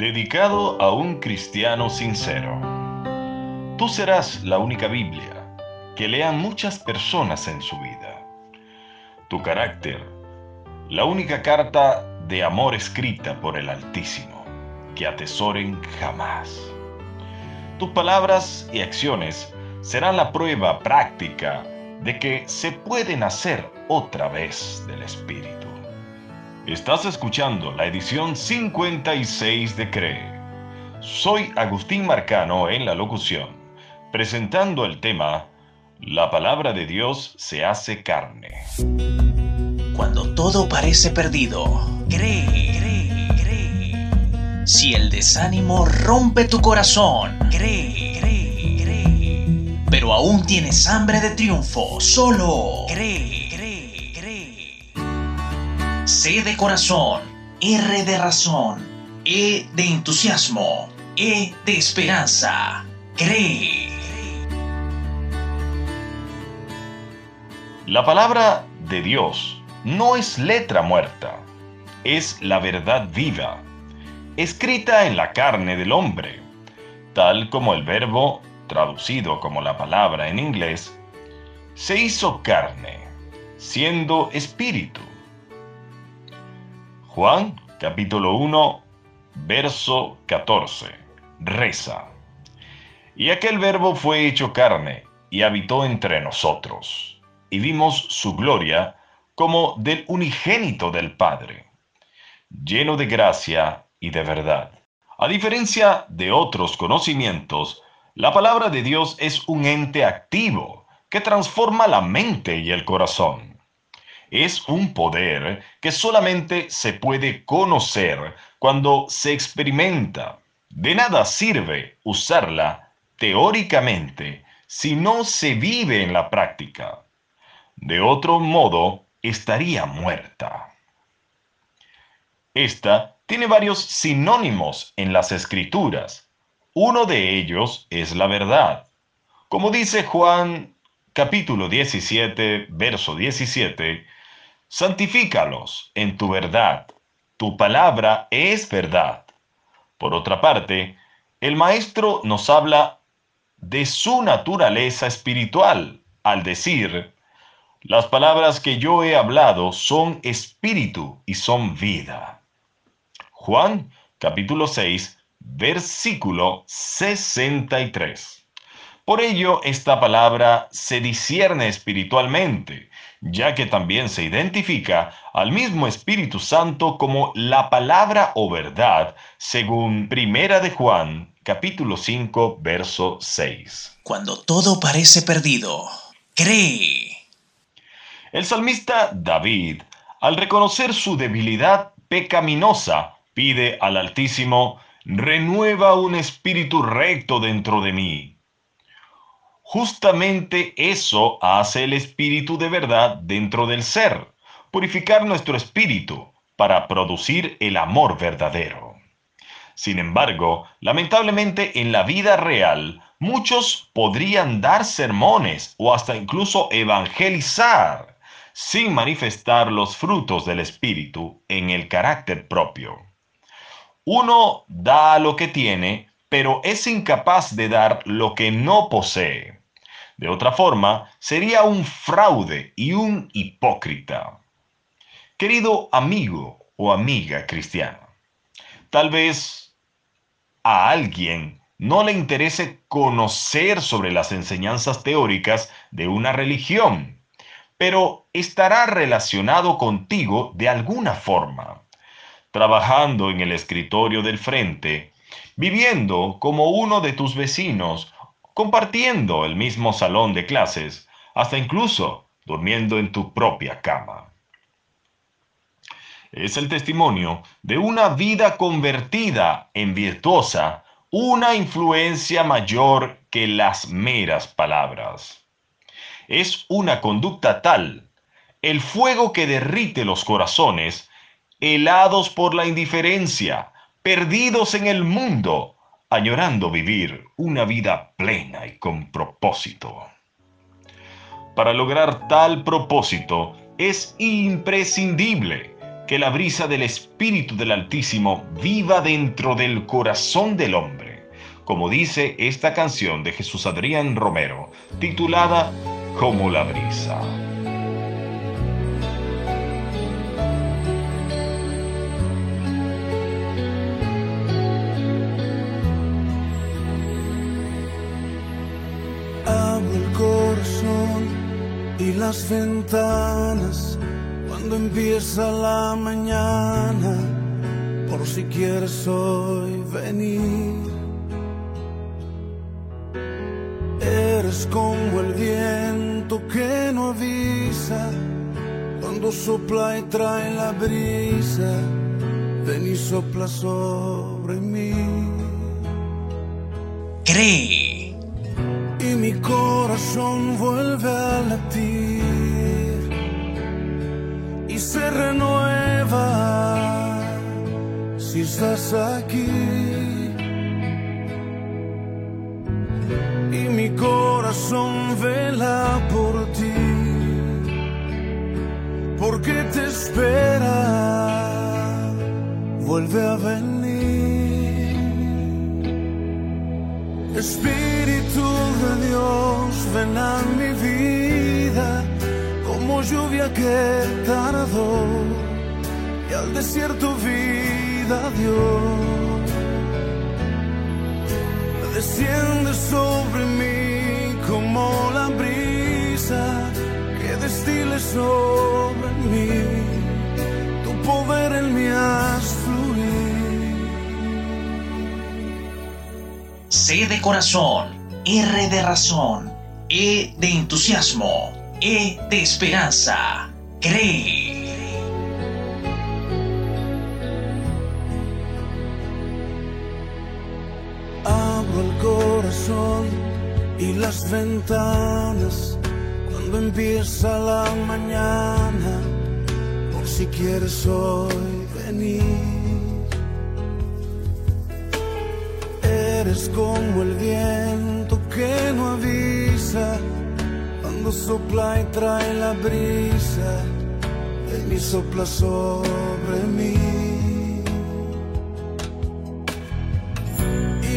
Dedicado a un cristiano sincero. Tú serás la única Biblia que lean muchas personas en su vida. Tu carácter, la única carta de amor escrita por el Altísimo, que atesoren jamás. Tus palabras y acciones serán la prueba práctica de que se pueden hacer otra vez del Espíritu. Estás escuchando la edición 56 de CREE. Soy Agustín Marcano en la locución, presentando el tema La palabra de Dios se hace carne. Cuando todo parece perdido, cree, cree, cree. Si el desánimo rompe tu corazón, cree, cree, cree. Pero aún tienes hambre de triunfo, solo cree C de corazón, R de razón, E de entusiasmo, E de esperanza. Cree. La palabra de Dios no es letra muerta, es la verdad viva, escrita en la carne del hombre, tal como el verbo, traducido como la palabra en inglés, se hizo carne, siendo espíritu Juan capítulo 1, verso 14. Reza. Y aquel verbo fue hecho carne y habitó entre nosotros, y vimos su gloria como del unigénito del Padre, lleno de gracia y de verdad. A diferencia de otros conocimientos, la palabra de Dios es un ente activo que transforma la mente y el corazón es un poder que solamente se puede conocer cuando se experimenta. De nada sirve usarla teóricamente si no se vive en la práctica. De otro modo, estaría muerta. Esta tiene varios sinónimos en las escrituras. Uno de ellos es la verdad. Como dice Juan capítulo 17, verso 17, santifícalos en tu verdad. Tu palabra es verdad. Por otra parte, el maestro nos habla de su naturaleza espiritual al decir, las palabras que yo he hablado son espíritu y son vida. Juan capítulo 6, versículo 63. Por ello, esta palabra se discierne espiritualmente ya que también se identifica al mismo Espíritu Santo como la palabra o verdad, según Primera de Juan, capítulo 5, verso 6. Cuando todo parece perdido, cree. El salmista David, al reconocer su debilidad pecaminosa, pide al Altísimo, renueva un espíritu recto dentro de mí Justamente eso hace el espíritu de verdad dentro del ser, purificar nuestro espíritu para producir el amor verdadero. Sin embargo, lamentablemente en la vida real, muchos podrían dar sermones o hasta incluso evangelizar sin manifestar los frutos del espíritu en el carácter propio. Uno da lo que tiene, pero es incapaz de dar lo que no posee. De otra forma, sería un fraude y un hipócrita. Querido amigo o amiga cristiana, tal vez a alguien no le interese conocer sobre las enseñanzas teóricas de una religión, pero estará relacionado contigo de alguna forma, trabajando en el escritorio del frente, viviendo como uno de tus vecinos compartiendo el mismo salón de clases, hasta incluso durmiendo en tu propia cama. Es el testimonio de una vida convertida en virtuosa, una influencia mayor que las meras palabras. Es una conducta tal, el fuego que derrite los corazones, helados por la indiferencia, perdidos en el mundo, añorando vivir una vida plena y con propósito. Para lograr tal propósito es imprescindible que la brisa del Espíritu del Altísimo viva dentro del corazón del hombre, como dice esta canción de Jesús Adrián Romero, titulada Como la brisa. Las ventanas cuando empieza la mañana, por si quieres hoy venir. Eres como el viento que no avisa cuando sopla y trae la brisa, ven y sopla sobre mí. Cree y mi corazón vuelve si estás aquí. Y mi corazón vela por ti, porque te espera, vuelve a venir. Espíritu de Dios, ven a mi vida como lluvia que tardó y al desierto vida dio. Desciende sobre mí como la brisa que destile sobre mí tu poder en mi C de corazón, R de razón, E de entusiasmo, E de esperanza. Cree. Las ventanas cuando empieza la mañana, por si quieres hoy venir. Eres como el viento que no avisa cuando sopla y trae la brisa. Ven y sopla sobre mí.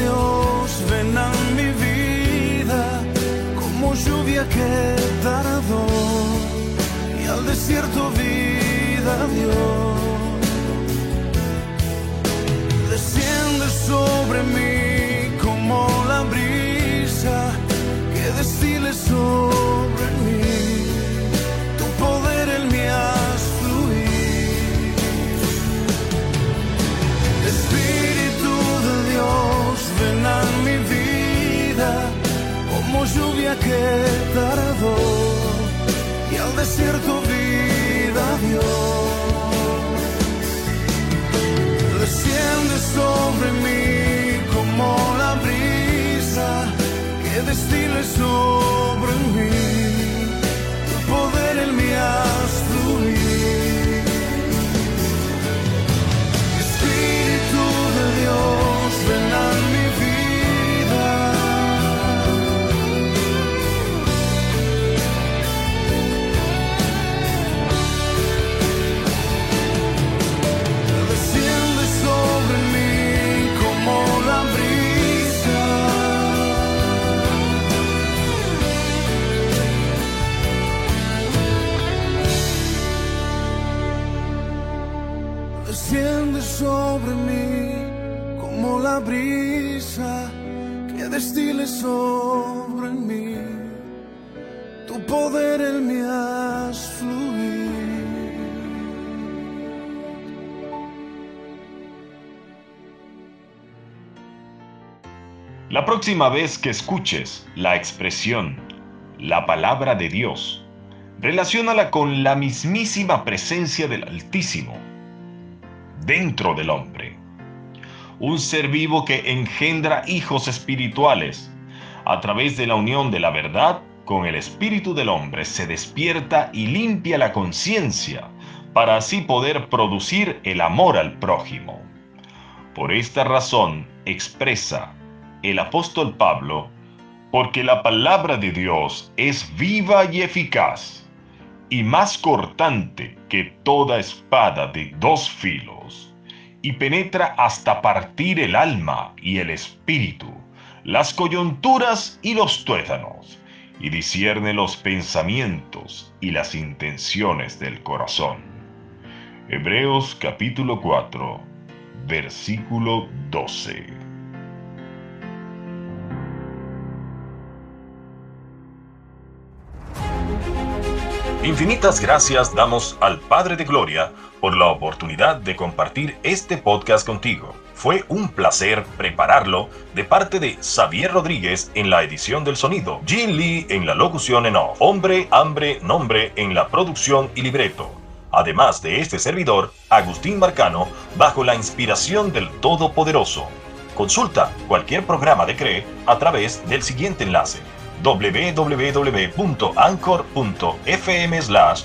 Dios, ven a mi vida, como lluvia que tardó y al desierto vida dio desciende sobre mí como la brisa que destile sobre mí. Lluvia que tardó y al desierto vida dio desciende sobre mí como la brisa que destile sobre mí. Sobre mí como la brisa que destile sobre mí. Tu poder en mi haz. La próxima vez que escuches la expresión, la palabra de Dios, relaciónala con la mismísima presencia del Altísimo dentro del hombre. Un ser vivo que engendra hijos espirituales. A través de la unión de la verdad con el espíritu del hombre se despierta y limpia la conciencia para así poder producir el amor al prójimo. Por esta razón expresa el apóstol Pablo, porque la palabra de Dios es viva y eficaz, y más cortante que toda espada de dos filos, y penetra hasta partir el alma y el espíritu, las coyunturas y los tuétanos y discierne los pensamientos y las intenciones del corazón. Hebreos capítulo 4, versículo 12. Infinitas gracias damos al Padre de Gloria por la oportunidad de compartir este podcast contigo. Fue un placer prepararlo de parte de Xavier Rodríguez en la edición del sonido, Jin Lee en la locución en off, Hombre, Hambre, Nombre en la producción y libreto. Además de este servidor, Agustín Marcano, bajo la inspiración del Todopoderoso. Consulta cualquier programa de CRE a través del siguiente enlace www.anchor.fm slash